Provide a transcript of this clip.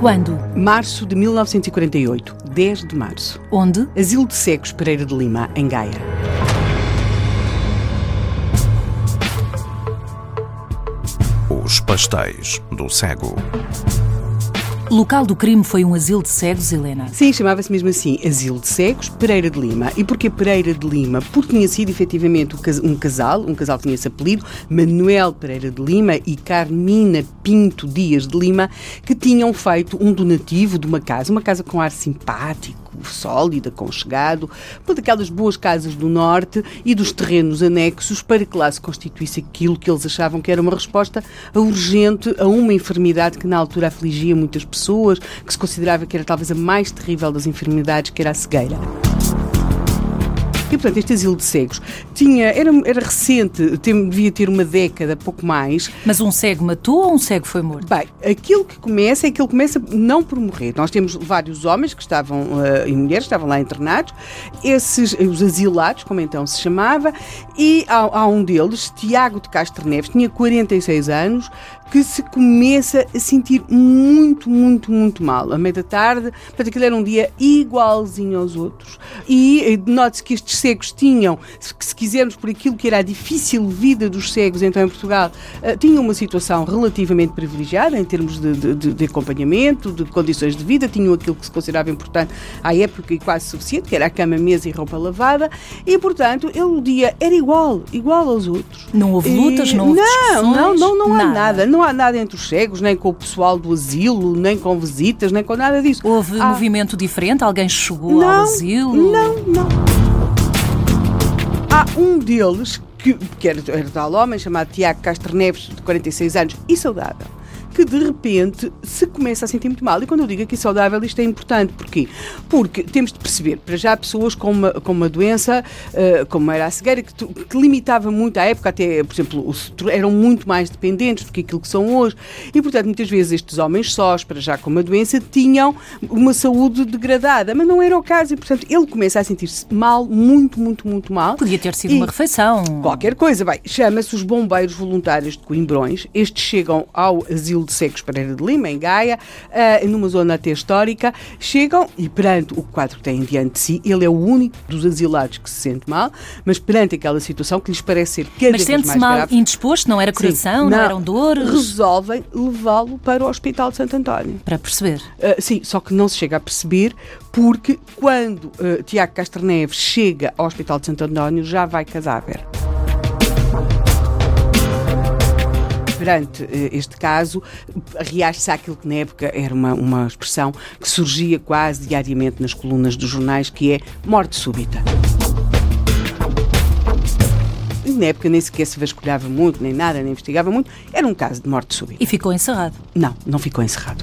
Quando? Março de 1948, 10 de março. Onde? Asilo de Cegos, Pereira de Lima, em Gaia. Os pastéis do cego. Local do crime foi um asilo de cegos, Helena. Sim, chamava-se mesmo assim Asilo de Cegos, Pereira de Lima. E porquê Pereira de Lima? Porque tinha sido efetivamente um casal, um casal que tinha esse apelido, Manuel Pereira de Lima e Carmina Pinto Dias de Lima, que tinham feito um donativo de uma casa, uma casa com ar simpático, sólido, aconchegado, uma daquelas boas casas do Norte e dos terrenos anexos para que lá se constituísse aquilo que eles achavam que era uma resposta urgente a uma enfermidade que na altura afligia muitas pessoas que se considerava que era talvez a mais terrível das enfermidades, que era a cegueira. E, portanto, este asilo de cegos tinha, era, era recente, tem, devia ter uma década, pouco mais. Mas um cego matou ou um cego foi morto? Bem, aquilo que começa é que ele começa não por morrer. Nós temos vários homens que estavam, uh, e mulheres, que estavam lá internados, esses, os asilados, como então se chamava, e há, há um deles, Tiago de Castro Neves, tinha 46 anos, que se começa a sentir muito, muito, muito mal. À meia da tarde, portanto, aquilo era um dia igualzinho aos outros. E eh, note-se que estes cegos tinham, se quisermos por aquilo que era a difícil vida dos cegos então em Portugal, uh, tinham uma situação relativamente privilegiada em termos de, de, de, acompanhamento, de condições de vida, tinham aquilo que se considerava importante à época e quase suficiente, que era a cama, mesa e roupa lavada, e portanto ele, o dia era igual, igual aos outros. Não houve lutas, não houve Não, não, não, não há nada. nada. Não há nada entre os cegos, nem com o pessoal do asilo, nem com visitas, nem com nada disso. Houve há... movimento diferente? Alguém chegou não, ao asilo? Não, não. Há um deles, que, que era, era tal homem, chamado Tiago Castro Neves, de 46 anos, e saudável que de repente se começa a sentir muito mal. E quando eu digo aqui saudável, isto é importante. Porquê? Porque temos de perceber, para já, pessoas com uma, com uma doença, uh, como era a cegueira, que, que, limitava muito à época, até, por exemplo, eram muito mais dependentes do que aquilo que são hoje. E, portanto, muitas vezes estes homens sós, para já com uma doença, tinham uma saúde degradada, mas não era o caso. E, portanto, ele começa a sentir-se mal, muito, muito, muito mal. Podia ter sido e uma refeição. Qualquer coisa. Bem, chama-se os bombeiros voluntários de Coimbrões. Estes chegam ao asilo de Secos Pereira de Lima, em Gaia, uh, numa zona até histórica, chegam e perante o quadro que tem diante de si, ele é o único dos asilados que se sente mal, mas perante aquela situação que lhes parece ser cada mas vez mais mal grave, indisposto, não era coração, sim, não, não eram dores? Resolvem levá-lo para o Hospital de Santo António. Para perceber? Uh, sim, só que não se chega a perceber porque quando uh, Tiago Castro Neves chega ao Hospital de Santo António já vai cadáver. Perante eh, este caso, reage-se àquilo que na época era uma, uma expressão que surgia quase diariamente nas colunas dos jornais, que é morte súbita na época nem sequer se vasculhava muito, nem nada, nem investigava muito, era um caso de morte súbita. E ficou encerrado? Não, não ficou encerrado.